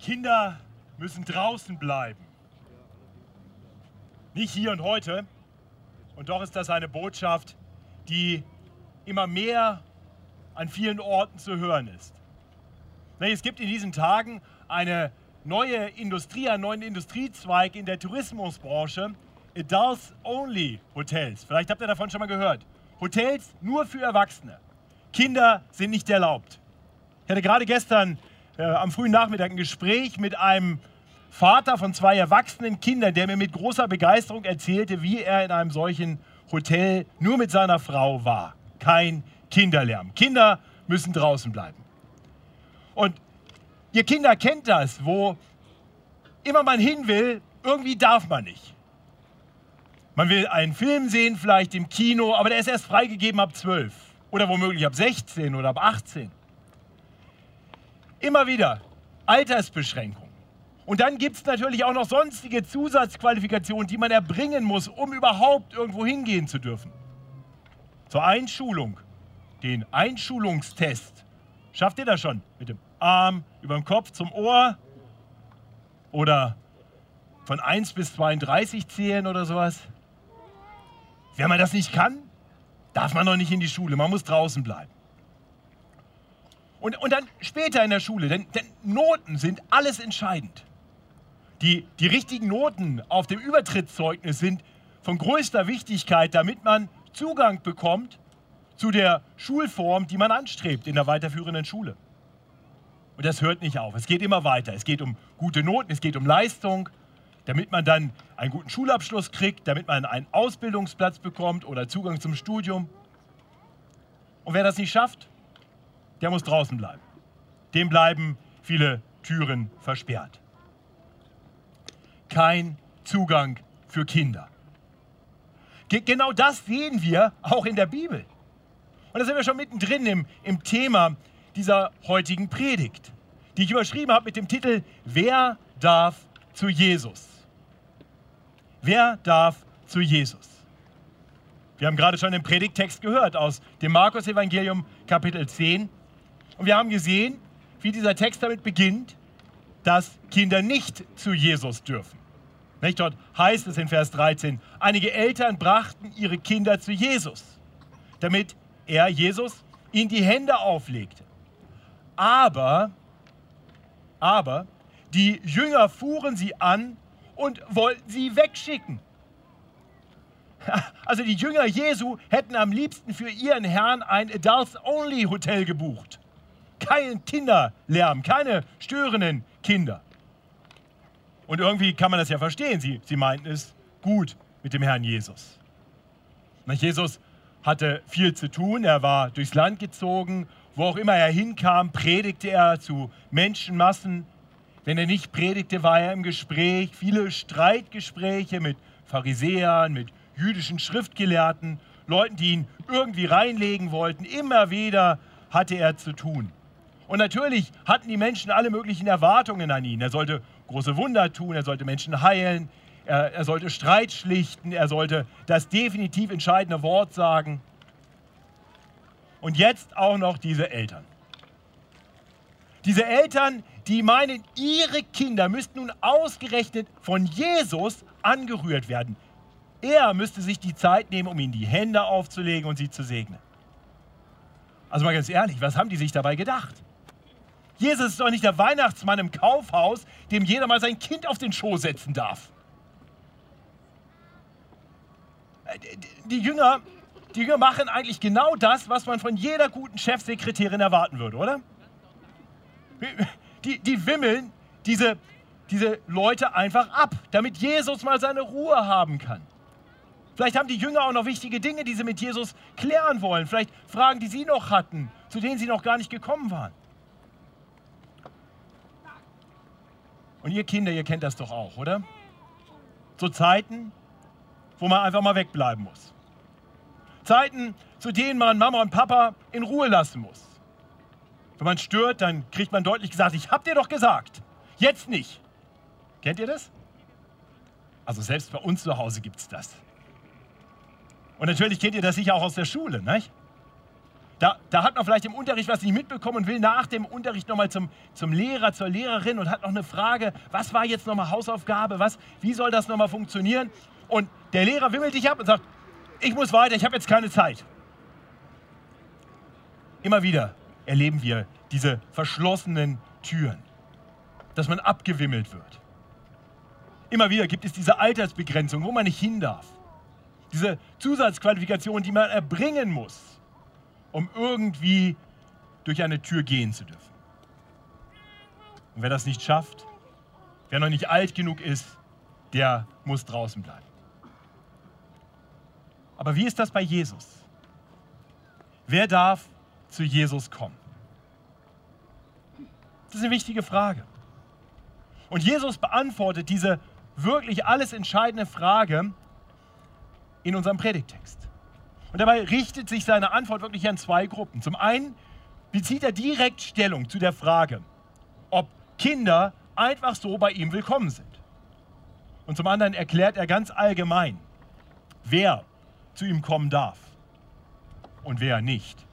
Kinder müssen draußen bleiben. Nicht hier und heute. Und doch ist das eine Botschaft, die immer mehr an vielen Orten zu hören ist. Es gibt in diesen Tagen eine neue Industrie, einen neuen Industriezweig in der Tourismusbranche, Adults Only Hotels. Vielleicht habt ihr davon schon mal gehört. Hotels nur für Erwachsene. Kinder sind nicht erlaubt. Ich hatte gerade gestern am frühen Nachmittag ein Gespräch mit einem Vater von zwei erwachsenen Kindern, der mir mit großer Begeisterung erzählte, wie er in einem solchen Hotel nur mit seiner Frau war. Kein Kinderlärm. Kinder müssen draußen bleiben. Und ihr Kinder kennt das, wo immer man hin will, irgendwie darf man nicht. Man will einen Film sehen, vielleicht im Kino, aber der ist erst freigegeben ab 12 oder womöglich ab 16 oder ab 18. Immer wieder Altersbeschränkung. Und dann gibt es natürlich auch noch sonstige Zusatzqualifikationen, die man erbringen muss, um überhaupt irgendwo hingehen zu dürfen. Zur Einschulung, den Einschulungstest. Schafft ihr das schon? Mit dem Arm über dem Kopf zum Ohr? Oder von 1 bis 32 zählen oder sowas? Wenn man das nicht kann, darf man noch nicht in die Schule. Man muss draußen bleiben. Und, und dann später in der Schule, denn, denn Noten sind alles entscheidend. Die, die richtigen Noten auf dem Übertrittszeugnis sind von größter Wichtigkeit, damit man Zugang bekommt zu der Schulform, die man anstrebt in der weiterführenden Schule. Und das hört nicht auf. Es geht immer weiter. Es geht um gute Noten, es geht um Leistung, damit man dann einen guten Schulabschluss kriegt, damit man einen Ausbildungsplatz bekommt oder Zugang zum Studium. Und wer das nicht schafft, der muss draußen bleiben. Dem bleiben viele Türen versperrt. Kein Zugang für Kinder. Ge genau das sehen wir auch in der Bibel. Und da sind wir schon mittendrin im, im Thema dieser heutigen Predigt, die ich überschrieben habe mit dem Titel Wer darf zu Jesus? Wer darf zu Jesus? Wir haben gerade schon den Predigtext gehört aus dem Markus-Evangelium, Kapitel 10. Und wir haben gesehen, wie dieser Text damit beginnt, dass Kinder nicht zu Jesus dürfen. Nicht? Dort heißt es in Vers 13, einige Eltern brachten ihre Kinder zu Jesus, damit er, Jesus, ihnen die Hände auflegte. Aber, aber, die Jünger fuhren sie an und wollten sie wegschicken. Also die Jünger Jesu hätten am liebsten für ihren Herrn ein Adults-Only-Hotel gebucht kein Kinderlärm, keine störenden Kinder. Und irgendwie kann man das ja verstehen. Sie, sie meinten es gut mit dem Herrn Jesus. Na, Jesus hatte viel zu tun. Er war durchs Land gezogen. Wo auch immer er hinkam, predigte er zu Menschenmassen. Wenn er nicht predigte, war er im Gespräch. Viele Streitgespräche mit Pharisäern, mit jüdischen Schriftgelehrten, Leuten, die ihn irgendwie reinlegen wollten. Immer wieder hatte er zu tun. Und natürlich hatten die Menschen alle möglichen Erwartungen an ihn. Er sollte große Wunder tun, er sollte Menschen heilen, er, er sollte Streit schlichten, er sollte das definitiv entscheidende Wort sagen. Und jetzt auch noch diese Eltern. Diese Eltern, die meinen, ihre Kinder müssten nun ausgerechnet von Jesus angerührt werden. Er müsste sich die Zeit nehmen, um ihnen die Hände aufzulegen und sie zu segnen. Also mal ganz ehrlich, was haben die sich dabei gedacht? Jesus ist doch nicht der Weihnachtsmann im Kaufhaus, dem jeder mal sein Kind auf den Schoß setzen darf. Äh, die Jünger, die Jünger machen eigentlich genau das, was man von jeder guten Chefsekretärin erwarten würde, oder? Die, die wimmeln diese, diese Leute einfach ab, damit Jesus mal seine Ruhe haben kann. Vielleicht haben die Jünger auch noch wichtige Dinge, die sie mit Jesus klären wollen. Vielleicht Fragen, die sie noch hatten, zu denen sie noch gar nicht gekommen waren. Und ihr Kinder, ihr kennt das doch auch, oder? So Zeiten, wo man einfach mal wegbleiben muss. Zeiten, zu denen man Mama und Papa in Ruhe lassen muss. Wenn man stört, dann kriegt man deutlich gesagt, ich hab dir doch gesagt, jetzt nicht. Kennt ihr das? Also selbst bei uns zu Hause gibt es das. Und natürlich kennt ihr das sicher auch aus der Schule, nicht? Da, da, hat man vielleicht im Unterricht was nicht mitbekommen und will nach dem Unterricht nochmal zum, zum Lehrer, zur Lehrerin und hat noch eine Frage, was war jetzt nochmal Hausaufgabe, was, wie soll das nochmal funktionieren? Und der Lehrer wimmelt dich ab und sagt, ich muss weiter, ich habe jetzt keine Zeit. Immer wieder erleben wir diese verschlossenen Türen, dass man abgewimmelt wird. Immer wieder gibt es diese Altersbegrenzung, wo man nicht hin darf. Diese Zusatzqualifikation, die man erbringen muss, um irgendwie durch eine Tür gehen zu dürfen. Und wer das nicht schafft, wer noch nicht alt genug ist, der muss draußen bleiben. Aber wie ist das bei Jesus? Wer darf zu Jesus kommen? Das ist eine wichtige Frage. Und Jesus beantwortet diese wirklich alles entscheidende Frage in unserem Predigtext. Und dabei richtet sich seine Antwort wirklich an zwei Gruppen. Zum einen bezieht er direkt Stellung zu der Frage, ob Kinder einfach so bei ihm willkommen sind. Und zum anderen erklärt er ganz allgemein, wer zu ihm kommen darf und wer nicht.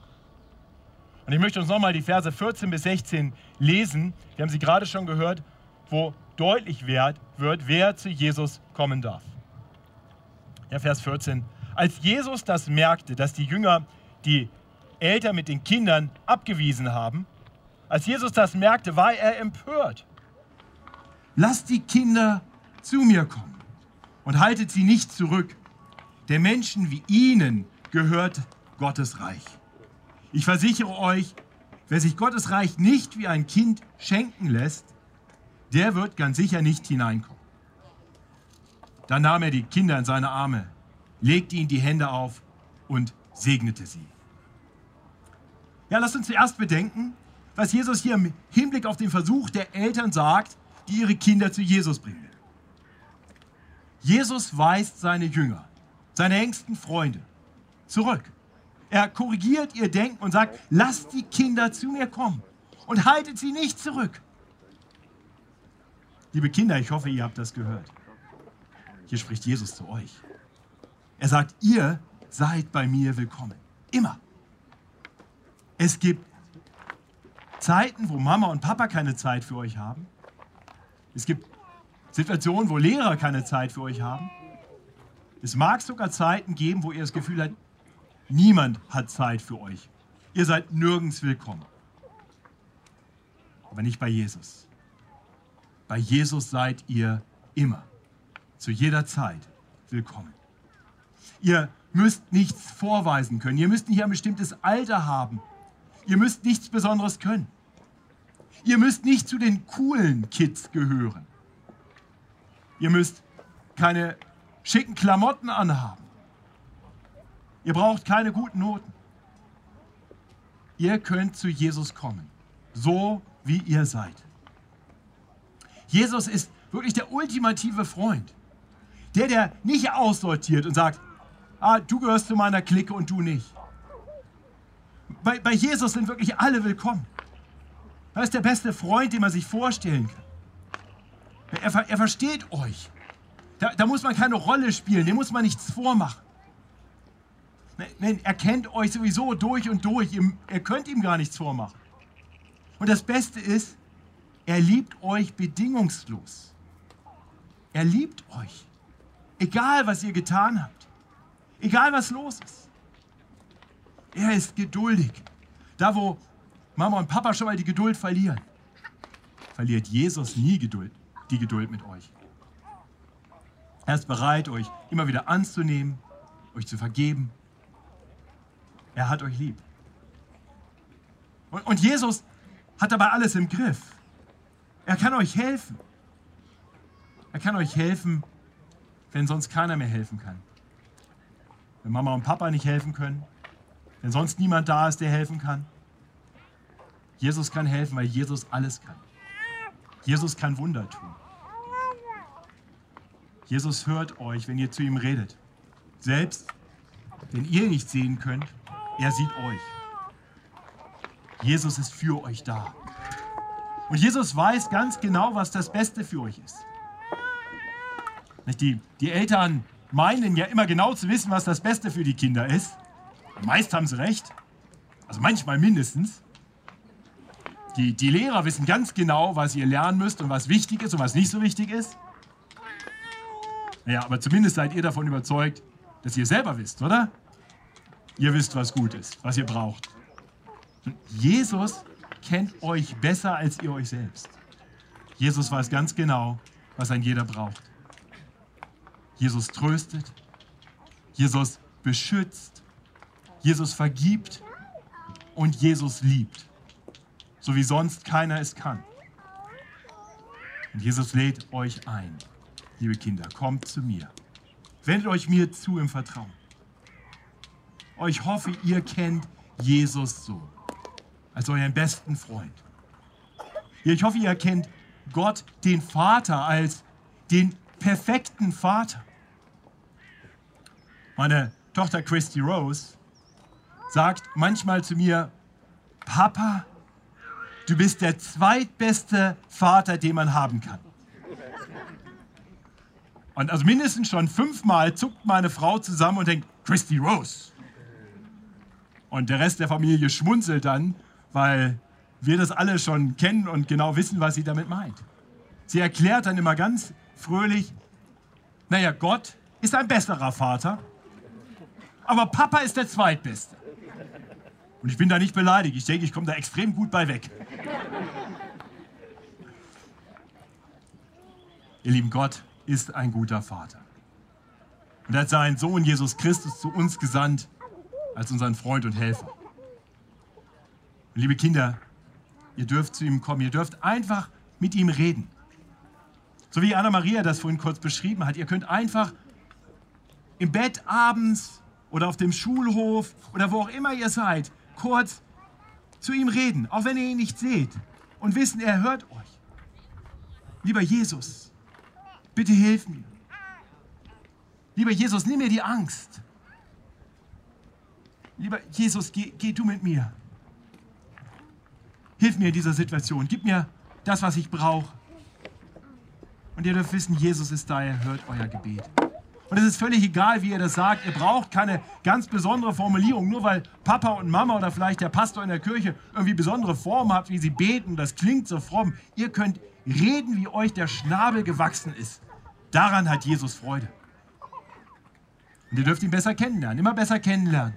Und ich möchte uns nochmal die Verse 14 bis 16 lesen. Wir haben sie gerade schon gehört, wo deutlich wird, wer zu Jesus kommen darf. Ja, Vers 14. Als Jesus das merkte, dass die Jünger die Eltern mit den Kindern abgewiesen haben, als Jesus das merkte, war er empört. Lasst die Kinder zu mir kommen und haltet sie nicht zurück. Der Menschen wie ihnen gehört Gottes Reich. Ich versichere euch, wer sich Gottes Reich nicht wie ein Kind schenken lässt, der wird ganz sicher nicht hineinkommen. Dann nahm er die Kinder in seine Arme, legte ihnen die Hände auf und segnete sie. Ja, lasst uns zuerst bedenken, was Jesus hier im Hinblick auf den Versuch der Eltern sagt, die ihre Kinder zu Jesus bringen. Jesus weist seine Jünger, seine engsten Freunde zurück. Er korrigiert ihr Denken und sagt, lasst die Kinder zu mir kommen und haltet sie nicht zurück. Liebe Kinder, ich hoffe, ihr habt das gehört. Hier spricht Jesus zu euch. Er sagt, ihr seid bei mir willkommen. Immer. Es gibt Zeiten, wo Mama und Papa keine Zeit für euch haben. Es gibt Situationen, wo Lehrer keine Zeit für euch haben. Es mag sogar Zeiten geben, wo ihr das Gefühl habt, niemand hat Zeit für euch. Ihr seid nirgends willkommen. Aber nicht bei Jesus. Bei Jesus seid ihr immer, zu jeder Zeit willkommen. Ihr müsst nichts vorweisen können. Ihr müsst nicht ein bestimmtes Alter haben. Ihr müsst nichts Besonderes können. Ihr müsst nicht zu den coolen Kids gehören. Ihr müsst keine schicken Klamotten anhaben. Ihr braucht keine guten Noten. Ihr könnt zu Jesus kommen, so wie ihr seid. Jesus ist wirklich der ultimative Freund. Der, der nicht aussortiert und sagt, ah, du gehörst zu meiner Clique und du nicht. Bei, bei Jesus sind wirklich alle willkommen. Er ist der beste Freund, den man sich vorstellen kann. Er, er versteht euch. Da, da, muss man keine Rolle spielen, dem muss man nichts vormachen. Er kennt euch sowieso durch und durch. Ihr, ihr könnt ihm gar nichts vormachen. Und das Beste ist, er liebt euch bedingungslos. Er liebt euch. Egal, was ihr getan habt. Egal, was los ist. Er ist geduldig. Da, wo Mama und Papa schon mal die Geduld verlieren, verliert Jesus nie Geduld, die Geduld mit euch. Er ist bereit, euch immer wieder anzunehmen, euch zu vergeben. Er hat euch lieb. Und, und Jesus hat dabei alles im Griff. Er kann euch helfen. Er kann euch helfen, wenn sonst keiner mehr helfen kann. Wenn Mama und Papa nicht helfen können, wenn sonst niemand da ist, der helfen kann. Jesus kann helfen, weil Jesus alles kann. Jesus kann Wunder tun. Jesus hört euch, wenn ihr zu ihm redet. Selbst wenn ihr nicht sehen könnt, er sieht euch. Jesus ist für euch da. Und Jesus weiß ganz genau, was das Beste für euch ist. Die, die Eltern meinen ja immer genau zu wissen, was das Beste für die Kinder ist. Meist haben sie recht. Also manchmal mindestens. Die, die Lehrer wissen ganz genau, was ihr lernen müsst und was wichtig ist und was nicht so wichtig ist. Naja, aber zumindest seid ihr davon überzeugt, dass ihr selber wisst, oder? Ihr wisst, was gut ist, was ihr braucht. Und Jesus kennt euch besser als ihr euch selbst. Jesus weiß ganz genau, was ein jeder braucht. Jesus tröstet, Jesus beschützt, Jesus vergibt und Jesus liebt so wie sonst keiner es kann. Und Jesus lädt euch ein, liebe Kinder, kommt zu mir. Wendet euch mir zu im Vertrauen. Ich hoffe, ihr kennt Jesus so, als euren besten Freund. Ich hoffe, ihr kennt Gott, den Vater, als den perfekten Vater. Meine Tochter Christy Rose sagt manchmal zu mir, Papa, du bist der zweitbeste Vater, den man haben kann. Und also mindestens schon fünfmal zuckt meine Frau zusammen und denkt, Christy Rose. Und der Rest der Familie schmunzelt dann, weil wir das alle schon kennen und genau wissen, was sie damit meint. Sie erklärt dann immer ganz fröhlich, naja, Gott ist ein besserer Vater, aber Papa ist der zweitbeste. Und ich bin da nicht beleidigt. Ich denke, ich komme da extrem gut bei weg. Ihr lieben, Gott ist ein guter Vater. Und er hat seinen Sohn Jesus Christus zu uns gesandt als unseren Freund und Helfer. Und liebe Kinder, ihr dürft zu ihm kommen. Ihr dürft einfach mit ihm reden. So wie Anna-Maria das vorhin kurz beschrieben hat. Ihr könnt einfach im Bett abends oder auf dem Schulhof oder wo auch immer ihr seid, kurz zu ihm reden, auch wenn ihr ihn nicht seht und wissen, er hört euch. Lieber Jesus, bitte hilf mir. Lieber Jesus, nimm mir die Angst. Lieber Jesus, geh, geh du mit mir. Hilf mir in dieser Situation. Gib mir das, was ich brauche. Und ihr dürft wissen, Jesus ist da, er hört euer Gebet. Und es ist völlig egal, wie ihr das sagt. Ihr braucht keine ganz besondere Formulierung. Nur weil Papa und Mama oder vielleicht der Pastor in der Kirche irgendwie besondere Formen habt, wie sie beten, das klingt so fromm. Ihr könnt reden, wie euch der Schnabel gewachsen ist. Daran hat Jesus Freude. Und ihr dürft ihn besser kennenlernen, immer besser kennenlernen.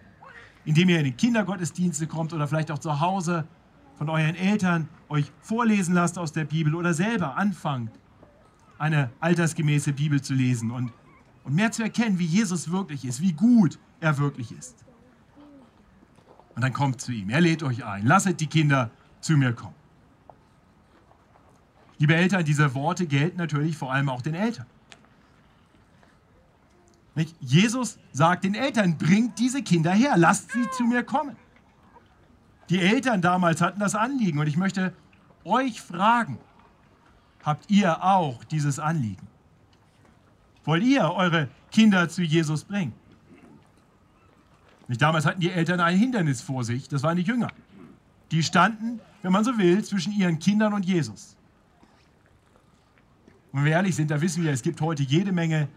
Indem ihr in die Kindergottesdienste kommt oder vielleicht auch zu Hause von euren Eltern euch vorlesen lasst aus der Bibel oder selber anfangt, eine altersgemäße Bibel zu lesen und und mehr zu erkennen, wie Jesus wirklich ist, wie gut er wirklich ist. Und dann kommt zu ihm. Er lädt euch ein. Lasset die Kinder zu mir kommen. Liebe Eltern, diese Worte gelten natürlich vor allem auch den Eltern. Nicht? Jesus sagt den Eltern, bringt diese Kinder her, lasst sie zu mir kommen. Die Eltern damals hatten das Anliegen und ich möchte euch fragen, habt ihr auch dieses Anliegen? Wollt ihr eure Kinder zu Jesus bringen? Nicht damals hatten die Eltern ein Hindernis vor sich, das waren die Jünger. Die standen, wenn man so will, zwischen ihren Kindern und Jesus. Und wenn wir ehrlich sind, da wissen wir, es gibt heute jede Menge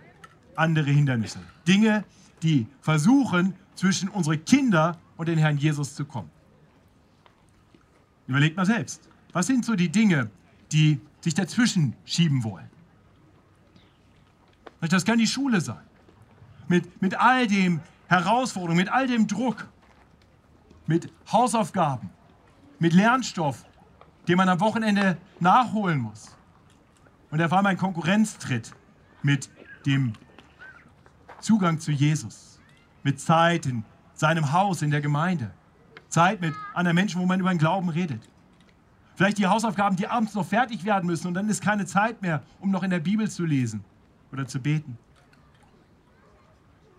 andere Hindernisse. Dinge, die versuchen, zwischen unsere Kinder und den Herrn Jesus zu kommen. Überlegt mal selbst. Was sind so die Dinge, die sich dazwischen schieben wollen? Das kann die Schule sein. Mit, mit all dem Herausforderungen, mit all dem Druck, mit Hausaufgaben, mit Lernstoff, den man am Wochenende nachholen muss. Und da war mein Konkurrenztritt mit dem Zugang zu Jesus, mit Zeit in seinem Haus, in der Gemeinde, Zeit mit anderen Menschen, wo man über den Glauben redet. Vielleicht die Hausaufgaben, die abends noch fertig werden müssen und dann ist keine Zeit mehr, um noch in der Bibel zu lesen oder zu beten.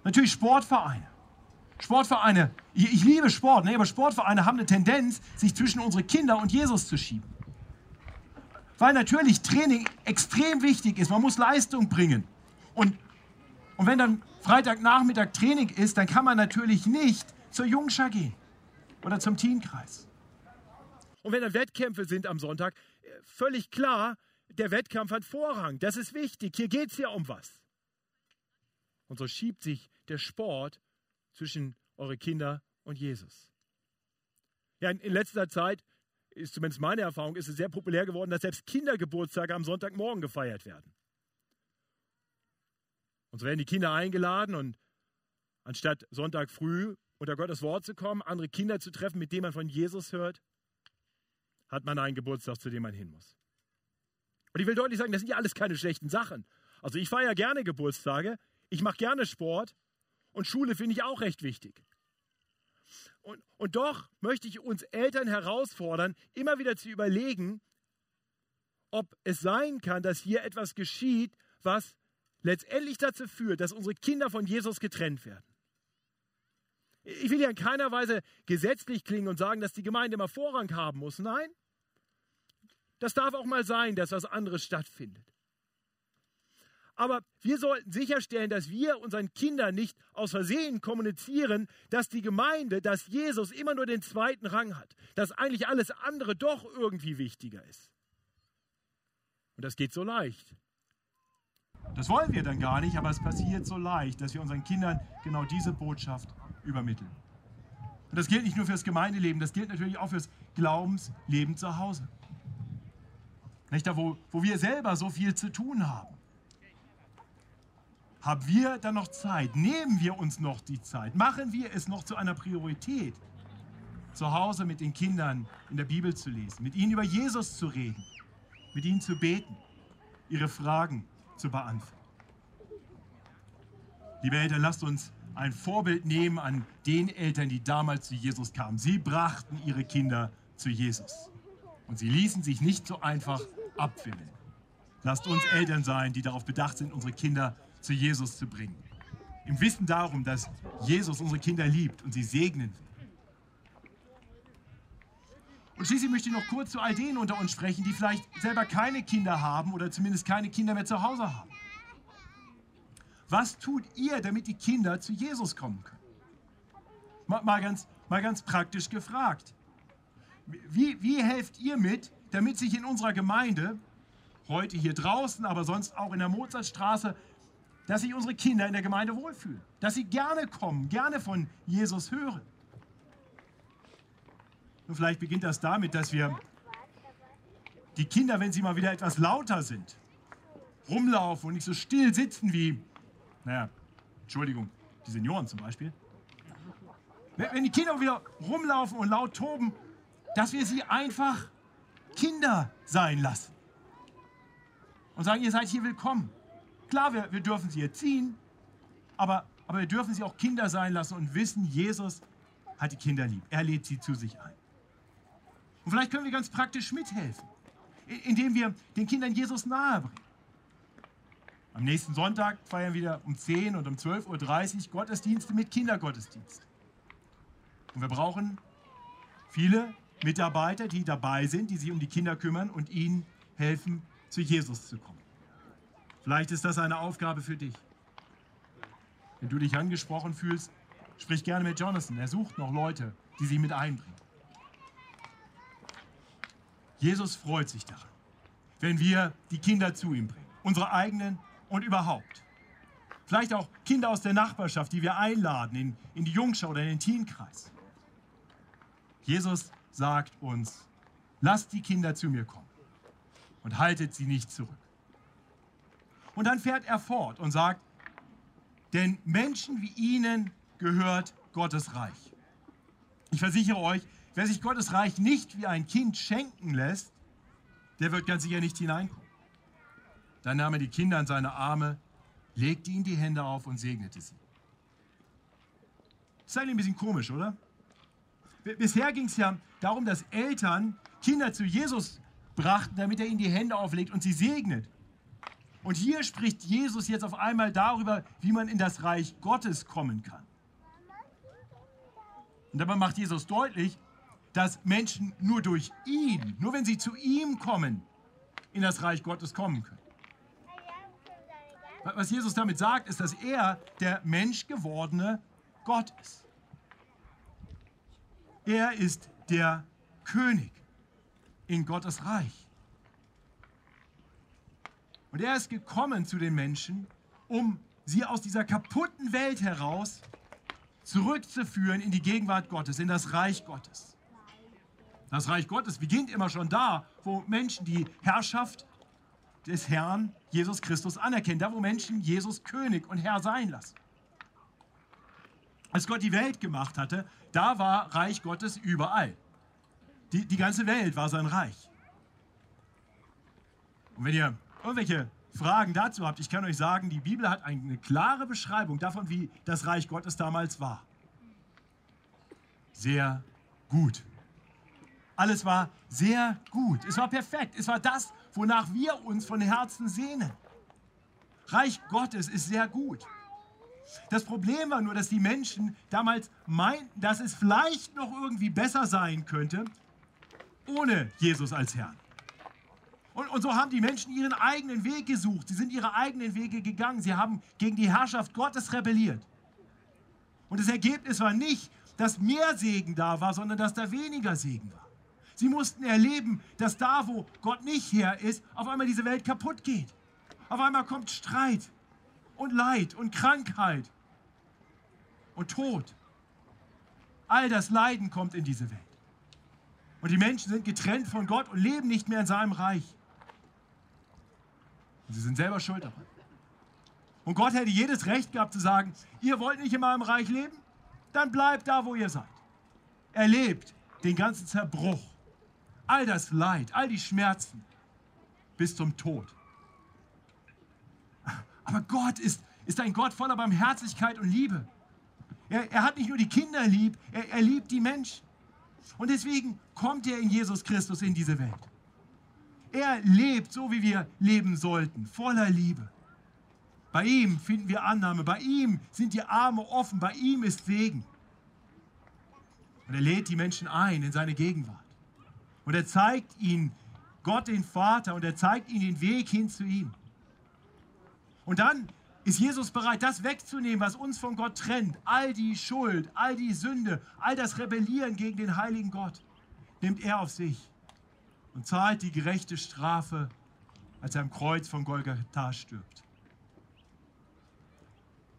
Natürlich Sportvereine. Sportvereine, ich, ich liebe Sport, ne, aber Sportvereine haben eine Tendenz, sich zwischen unsere Kinder und Jesus zu schieben. Weil natürlich Training extrem wichtig ist. Man muss Leistung bringen. Und, und wenn dann Freitagnachmittag Training ist, dann kann man natürlich nicht zur Jungschar gehen oder zum Teamkreis. Und wenn dann Wettkämpfe sind am Sonntag, äh, völlig klar, der Wettkampf hat Vorrang. Das ist wichtig. Hier geht es ja um was. Und so schiebt sich der Sport zwischen eure Kinder und Jesus. Ja, in, letzter Zeit ist zumindest meine Erfahrung, ist es sehr populär geworden, dass selbst Kindergeburtstage am Sonntagmorgen gefeiert werden. Und so werden die Kinder eingeladen und anstatt Sonntag früh unter Gottes Wort zu kommen, andere Kinder zu treffen, mit denen man von Jesus hört, hat man einen Geburtstag, zu dem man hin muss. Und ich will deutlich sagen, das sind ja alles keine schlechten Sachen. Also ich feiere gerne Geburtstage, ich mache gerne Sport und Schule finde ich auch recht wichtig. Und, und doch möchte ich uns Eltern herausfordern, immer wieder zu überlegen, ob es sein kann, dass hier etwas geschieht, was letztendlich dazu führt, dass unsere Kinder von Jesus getrennt werden. Ich will ja in keiner Weise gesetzlich klingen und sagen, dass die Gemeinde immer Vorrang haben muss. Nein, das darf auch mal sein, dass was anderes stattfindet. Aber wir sollten sicherstellen, dass wir unseren Kindern nicht aus Versehen kommunizieren, dass die Gemeinde, dass Jesus immer nur den zweiten Rang hat, dass eigentlich alles andere doch irgendwie wichtiger ist. Und das geht so leicht. Das wollen wir dann gar nicht, aber es passiert so leicht, dass wir unseren Kindern genau diese Botschaft übermitteln. Und das gilt nicht nur fürs Gemeindeleben, das gilt natürlich auch fürs Glaubensleben zu Hause. Nicht da, wo, wo wir selber so viel zu tun haben. Haben wir dann noch Zeit? Nehmen wir uns noch die Zeit? Machen wir es noch zu einer Priorität, zu Hause mit den Kindern in der Bibel zu lesen, mit ihnen über Jesus zu reden, mit ihnen zu beten, ihre Fragen zu beantworten? Liebe Eltern, lasst uns ein Vorbild nehmen an den Eltern, die damals zu Jesus kamen. Sie brachten ihre Kinder zu Jesus. Und sie ließen sich nicht so einfach abwimmeln. Lasst uns Eltern sein, die darauf bedacht sind, unsere Kinder zu Jesus zu bringen. Im Wissen darum, dass Jesus unsere Kinder liebt und sie segnen will. Und schließlich möchte ich noch kurz zu all denen unter uns sprechen, die vielleicht selber keine Kinder haben oder zumindest keine Kinder mehr zu Hause haben. Was tut ihr, damit die Kinder zu Jesus kommen können? Mal, mal ganz, mal ganz praktisch gefragt. Wie, wie helft ihr mit, damit sich in unserer Gemeinde, heute hier draußen, aber sonst auch in der Mozartstraße, dass sich unsere Kinder in der Gemeinde wohlfühlen, dass sie gerne kommen, gerne von Jesus hören. Und vielleicht beginnt das damit, dass wir die Kinder, wenn sie mal wieder etwas lauter sind, rumlaufen und nicht so still sitzen wie, naja, Entschuldigung, die Senioren zum Beispiel. Wenn die Kinder wieder rumlaufen und laut toben, dass wir sie einfach Kinder sein lassen. Und sagen, ihr seid hier willkommen. Klar, wir, wir dürfen sie erziehen, aber, aber wir dürfen sie auch Kinder sein lassen und wissen, Jesus hat die Kinder lieb. Er lädt sie zu sich ein. Und vielleicht können wir ganz praktisch mithelfen, indem wir den Kindern Jesus nahebringen. Am nächsten Sonntag feiern wir wieder um 10 und um 12.30 Uhr Gottesdienste mit Kindergottesdienst. Und wir brauchen viele Mitarbeiter, die dabei sind, die sich um die Kinder kümmern und ihnen helfen, zu Jesus zu kommen. Vielleicht ist das eine Aufgabe für dich. Wenn du dich angesprochen fühlst, sprich gerne mit Jonathan. Er sucht noch Leute, die sie mit einbringen. Jesus freut sich daran, wenn wir die Kinder zu ihm bringen, unsere eigenen und überhaupt. Vielleicht auch Kinder aus der Nachbarschaft, die wir einladen in, in die Jungschau oder in den Teenkreis. Jesus sagt uns, lasst die Kinder zu mir kommen und haltet sie nicht zurück. Und dann fährt er fort und sagt, denn Menschen wie ihnen gehört Gottes Reich. Ich versichere euch, wer sich Gottes Reich nicht wie ein Kind schenken lässt, der wird ganz sicher nicht hineinkommen. Dann nahm er die Kinder in seine Arme, legte ihnen die Hände auf und segnete sie. Das ist eigentlich ein bisschen komisch, oder? Bisher ging es ja darum, dass Eltern Kinder zu Jesus brachten, damit er ihnen die Hände auflegt und sie segnet. Und hier spricht Jesus jetzt auf einmal darüber, wie man in das Reich Gottes kommen kann. Und dabei macht Jesus deutlich, dass Menschen nur durch ihn, nur wenn sie zu ihm kommen, in das Reich Gottes kommen können. Was Jesus damit sagt, ist, dass er der menschgewordene Gott ist. Er ist der König in Gottes Reich. Und er ist gekommen zu den Menschen, um sie aus dieser kaputten Welt heraus zurückzuführen in die Gegenwart Gottes, in das Reich Gottes. Das Reich Gottes beginnt immer schon da, wo Menschen die Herrschaft des Herrn Jesus Christus anerkennen, da wo Menschen Jesus König und Herr sein lassen. Als Gott die Welt gemacht hatte, da war Reich Gottes überall. Die, die ganze Welt war sein Reich. Und wenn ihr irgendwelche Fragen dazu habt, ich kann euch sagen, die Bibel hat eine klare Beschreibung davon, wie das Reich Gottes damals war. Sehr gut. Alles war sehr gut. Es war perfekt. Es war das, wonach wir uns von Herzen sehnen. Reich Gottes ist sehr gut. Das Problem war nur, dass die Menschen damals meinten, dass es vielleicht noch irgendwie besser sein könnte, ohne Jesus als Herrn. Und, und, so haben die Menschen ihren eigenen Weg gesucht. Sie sind ihre eigenen Wege gegangen. Sie haben gegen die Herrschaft Gottes rebelliert. Und das Ergebnis war nicht, dass mehr Segen da war, sondern dass da weniger Segen war. Sie mussten erleben, dass da, wo Gott nicht her ist, auf einmal diese Welt kaputt geht. Auf einmal kommt Streit und Leid und Krankheit und Tod. All das Leiden kommt in diese Welt. Und die Menschen sind getrennt von Gott und leben nicht mehr in seinem Reich. Und sie sind selber schuld daran. Und Gott hätte jedes Recht gehabt zu sagen, ihr wollt nicht in meinem Reich leben? Dann bleibt da, wo ihr seid. Erlebt den ganzen Zerbruch all das Leid, all die Schmerzen bis zum Tod. Aber Gott ist, ist ein Gott voller Barmherzigkeit und Liebe. Er, er hat nicht nur die Kinder lieb, er, er liebt die Menschen. Und deswegen kommt er in Jesus Christus in diese Welt. Er lebt so, wie wir leben sollten, voller Liebe. Bei ihm finden wir Annahme, bei ihm sind die Arme offen, bei ihm ist Segen. Und er lädt die Menschen ein in seine Gegenwart. Und er zeigt ihnen Gott den Vater und er zeigt ihnen den Weg hin zu ihm. Und dann ist Jesus bereit, das wegzunehmen, was uns von Gott trennt. All die Schuld, all die Sünde, all das Rebellieren gegen den heiligen Gott nimmt er auf sich und zahlt die gerechte Strafe, als er am Kreuz von Golgatha stirbt.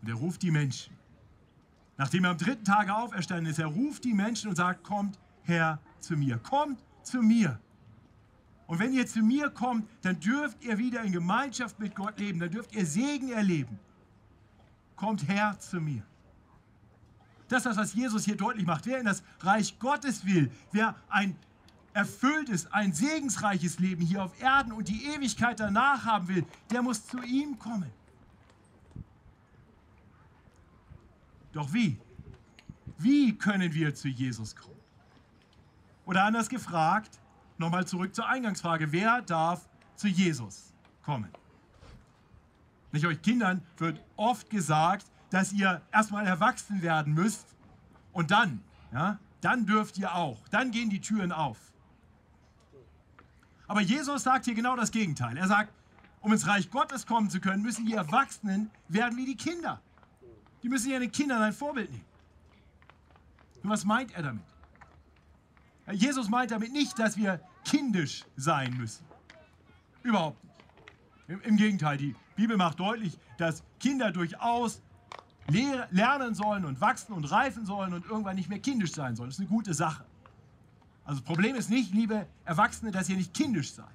Und er ruft die Menschen. Nachdem er am dritten Tage auferstanden ist, er ruft die Menschen und sagt, kommt her zu mir. Kommt zu mir. Und wenn ihr zu mir kommt, dann dürft ihr wieder in Gemeinschaft mit Gott leben, dann dürft ihr Segen erleben. Kommt her zu mir. Das ist das, was Jesus hier deutlich macht. Wer in das Reich Gottes will, wer ein erfülltes, ein segensreiches Leben hier auf Erden und die Ewigkeit danach haben will, der muss zu ihm kommen. Doch wie? Wie können wir zu Jesus kommen? Oder anders gefragt, nochmal zurück zur Eingangsfrage, wer darf zu Jesus kommen? Nicht euch Kindern wird oft gesagt, dass ihr erstmal erwachsen werden müsst und dann, ja, dann dürft ihr auch, dann gehen die Türen auf. Aber Jesus sagt hier genau das Gegenteil. Er sagt, um ins Reich Gottes kommen zu können, müssen die Erwachsenen werden wie die Kinder. Die müssen den Kindern ein Vorbild nehmen. Und was meint er damit? Jesus meint damit nicht, dass wir kindisch sein müssen. Überhaupt nicht. Im, Gegenteil, die Bibel macht deutlich, dass Kinder durchaus lernen sollen und wachsen und reifen sollen und irgendwann nicht mehr kindisch sein sollen. Das ist eine gute Sache. Also das Problem ist nicht, liebe Erwachsene, dass ihr nicht kindisch seid.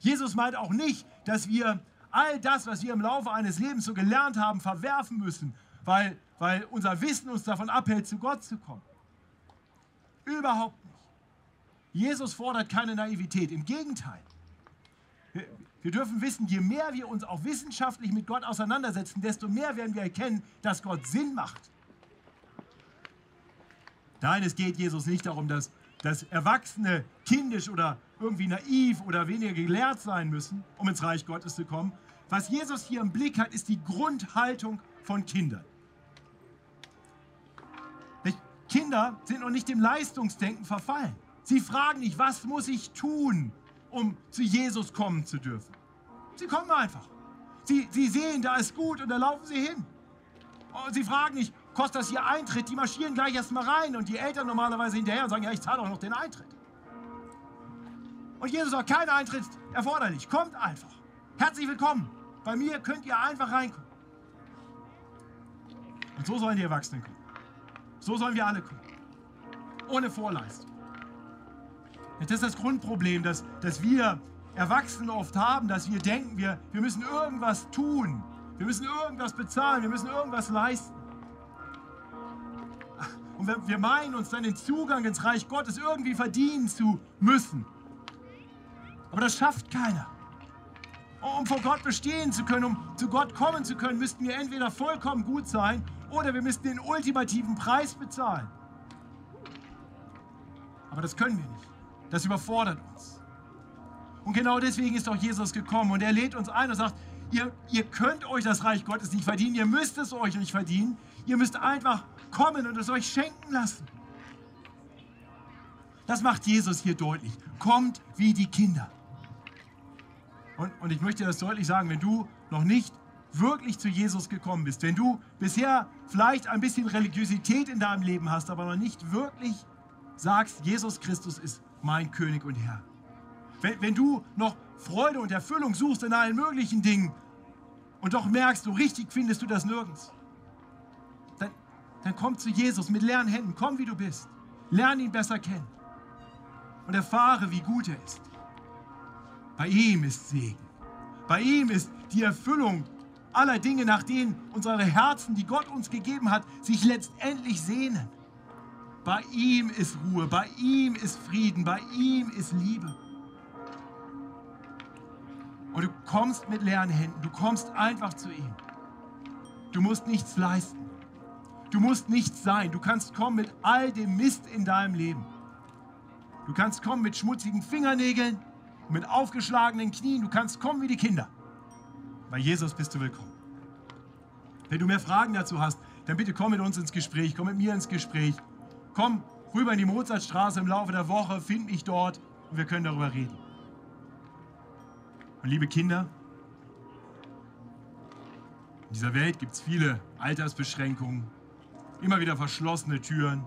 Jesus meint auch nicht, dass wir all das, was wir im Laufe eines Lebens so gelernt haben, verwerfen müssen, weil, weil unser Wissen uns davon abhält, zu Gott zu kommen. Überhaupt. Jesus fordert keine Naivität, im Gegenteil. Wir, dürfen wissen, je mehr wir uns auch wissenschaftlich mit Gott auseinandersetzen, desto mehr werden wir erkennen, dass Gott Sinn macht. Nein, es geht Jesus nicht darum, dass, dass Erwachsene kindisch oder irgendwie naiv oder weniger gelehrt sein müssen, um ins Reich Gottes zu kommen. Was Jesus hier im Blick hat, ist die Grundhaltung von Kindern. Kinder sind noch nicht dem Leistungsdenken verfallen. Sie fragen nicht, was muss ich tun, um zu Jesus kommen zu dürfen. Sie kommen einfach. Sie, sie sehen, da ist gut und da laufen sie hin. Und sie fragen nicht, kostet das hier Eintritt? Die marschieren gleich erstmal rein und die Eltern normalerweise hinterher und sagen, ja, ich zahle auch noch den Eintritt. Und Jesus sagt, kein Eintritt erforderlich, kommt einfach. Herzlich willkommen. Bei mir könnt ihr einfach reinkommen. Und so sollen die Erwachsenen kommen. So sollen wir alle kommen. Ohne Vorleistung. Das ist das Grundproblem, dass, dass wir Erwachsene oft haben, dass wir denken, wir, wir müssen irgendwas tun. Wir müssen irgendwas bezahlen, wir müssen irgendwas leisten. Und wir, wir meinen uns dann den Zugang ins Reich Gottes irgendwie verdienen zu müssen. Aber das schafft keiner. Um vor Gott bestehen zu können, um zu Gott kommen zu können, müssten wir entweder vollkommen gut sein oder wir müssten den ultimativen Preis bezahlen. Aber das können wir nicht. Das überfordert uns. Und genau deswegen ist auch Jesus gekommen und er lädt uns ein und sagt, ihr, ihr könnt euch das Reich Gottes nicht verdienen, ihr müsst es euch nicht verdienen, ihr müsst einfach kommen und es euch schenken lassen. Das macht Jesus hier deutlich. Kommt wie die Kinder. Und, und ich möchte das deutlich sagen, wenn du noch nicht wirklich zu Jesus gekommen bist, wenn du bisher vielleicht ein bisschen Religiosität in deinem Leben hast, aber noch nicht wirklich sagst, Jesus Christus ist mein König und Herr. Wenn, wenn du noch Freude und Erfüllung suchst in allen möglichen Dingen und doch merkst, so richtig findest du das nirgends, dann, dann komm zu Jesus mit leeren Händen, komm wie du bist. Lerne ihn besser kennen und erfahre, wie gut er ist. Bei ihm ist Segen. Bei ihm ist die Erfüllung aller Dinge, nach denen unsere Herzen, die Gott uns gegeben hat, sich letztendlich sehnen. Bei ihm ist Ruhe, bei ihm ist Frieden, bei ihm ist Liebe. Und du kommst mit leeren Händen, du kommst einfach zu ihm. Du musst nichts leisten. Du musst nichts sein. Du kannst kommen mit all dem Mist in deinem Leben. Du kannst kommen mit schmutzigen Fingernägeln, mit aufgeschlagenen Knien. Du kannst kommen wie die Kinder. Bei Jesus bist du willkommen. Wenn du mehr Fragen dazu hast, dann bitte komm mit uns ins Gespräch, komm mit mir ins Gespräch. Komm rüber in die Mozartstraße im Laufe der Woche, find mich dort und wir können darüber reden. Und liebe Kinder, in dieser Welt gibt es viele Altersbeschränkungen, immer wieder verschlossene Türen,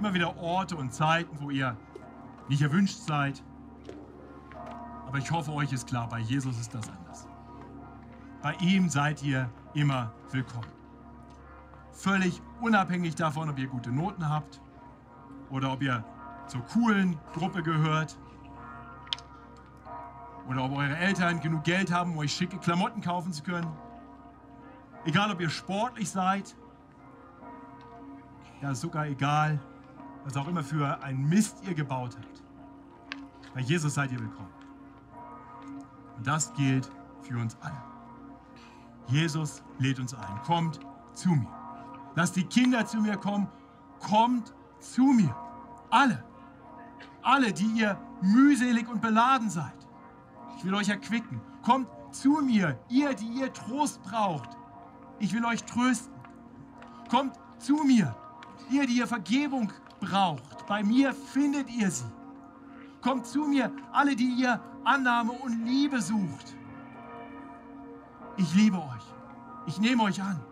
immer wieder Orte und Zeiten, wo ihr nicht erwünscht seid. Aber ich hoffe, euch ist klar, bei Jesus ist das anders. Bei ihm seid ihr immer willkommen. Völlig unabhängig davon, ob ihr gute Noten habt oder ob ihr zur coolen Gruppe gehört oder ob eure Eltern genug Geld haben, um euch schicke Klamotten kaufen zu können. Egal, ob ihr sportlich seid. Ja, sogar egal, was auch immer für ein Mist ihr gebaut habt. Bei Jesus seid ihr willkommen. Und das gilt für uns alle. Jesus lädt uns ein. Kommt zu mir. Lasst die Kinder zu mir kommen. Kommt zu mir. Alle. Alle, die ihr mühselig und beladen seid. Ich will euch erquicken. Kommt zu mir, ihr, die ihr Trost braucht. Ich will euch trösten. Kommt zu mir, ihr, die ihr Vergebung braucht. Bei mir findet ihr sie. Kommt zu mir, alle, die ihr Annahme und Liebe sucht. Ich liebe euch. Ich nehme euch an.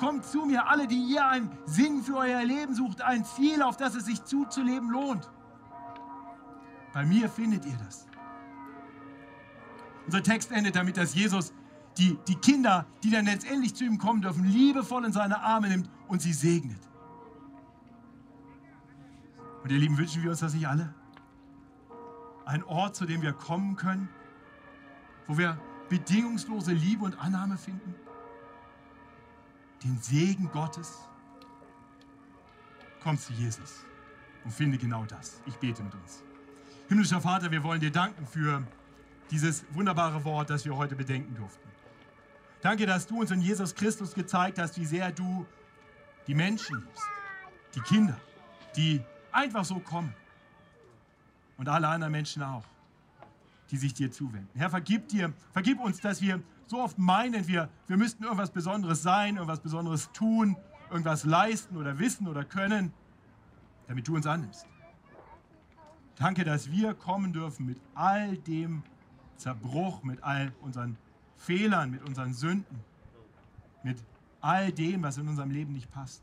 Kommt zu mir, alle, die ihr einen Sinn für euer Leben sucht, ein Ziel, auf das es sich zuzuleben lohnt. Bei mir findet ihr das. Unser Text endet damit, dass Jesus die, die Kinder, die dann letztendlich zu ihm kommen dürfen, liebevoll in seine Arme nimmt und sie segnet. Und ihr Lieben, wünschen wir uns das nicht alle? Ein Ort, zu dem wir kommen können, wo wir bedingungslose Liebe und Annahme finden? Den Segen Gottes? Komm zu Jesus und finde genau das. Ich bete mit uns. Himmlischer Vater, wir wollen dir danken für dieses wunderbare Wort, das wir heute bedenken durften. Danke, dass du uns in Jesus Christus gezeigt hast, wie sehr du die Menschen liebst, die Kinder, die einfach so kommen und alle anderen Menschen auch, die sich dir zuwenden. Herr, vergib dir, vergib uns, dass wir so oft meinen, wir, wir müssten irgendwas Besonderes sein, irgendwas Besonderes tun, irgendwas leisten oder wissen oder können, damit du uns annimmst. Danke, dass wir kommen dürfen mit all dem, Zerbruch, mit all unseren Fehlern, mit unseren Sünden, mit all dem, was in unserem Leben nicht passt.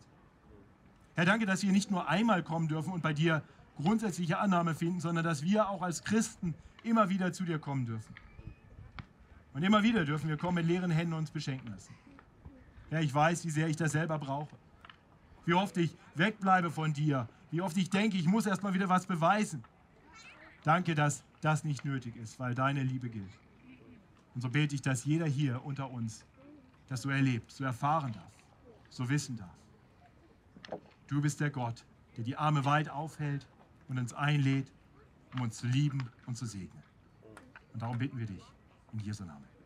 Herr, danke, dass wir nicht nur einmal kommen dürfen und bei dir grundsätzliche Annahme finden, sondern dass wir auch als Christen immer wieder zu dir kommen dürfen. Und immer wieder dürfen wir kommen mit leeren Händen uns beschenken lassen. Ja, ich weiß, wie sehr ich das selber brauche. Wie oft ich wegbleibe von dir, Wie oft ich denke, ich muss erst mal wieder was beweisen. Danke, dass das nicht nötig ist, weil deine Liebe gilt. Und so bete ich, dass jeder hier unter uns das so erlebt, so erfahren darf, so wissen darf. Du bist der Gott, der die Arme weit aufhält und uns einlädt, um uns zu lieben und zu segnen. Und darum bitten wir dich in Jesu. Amen.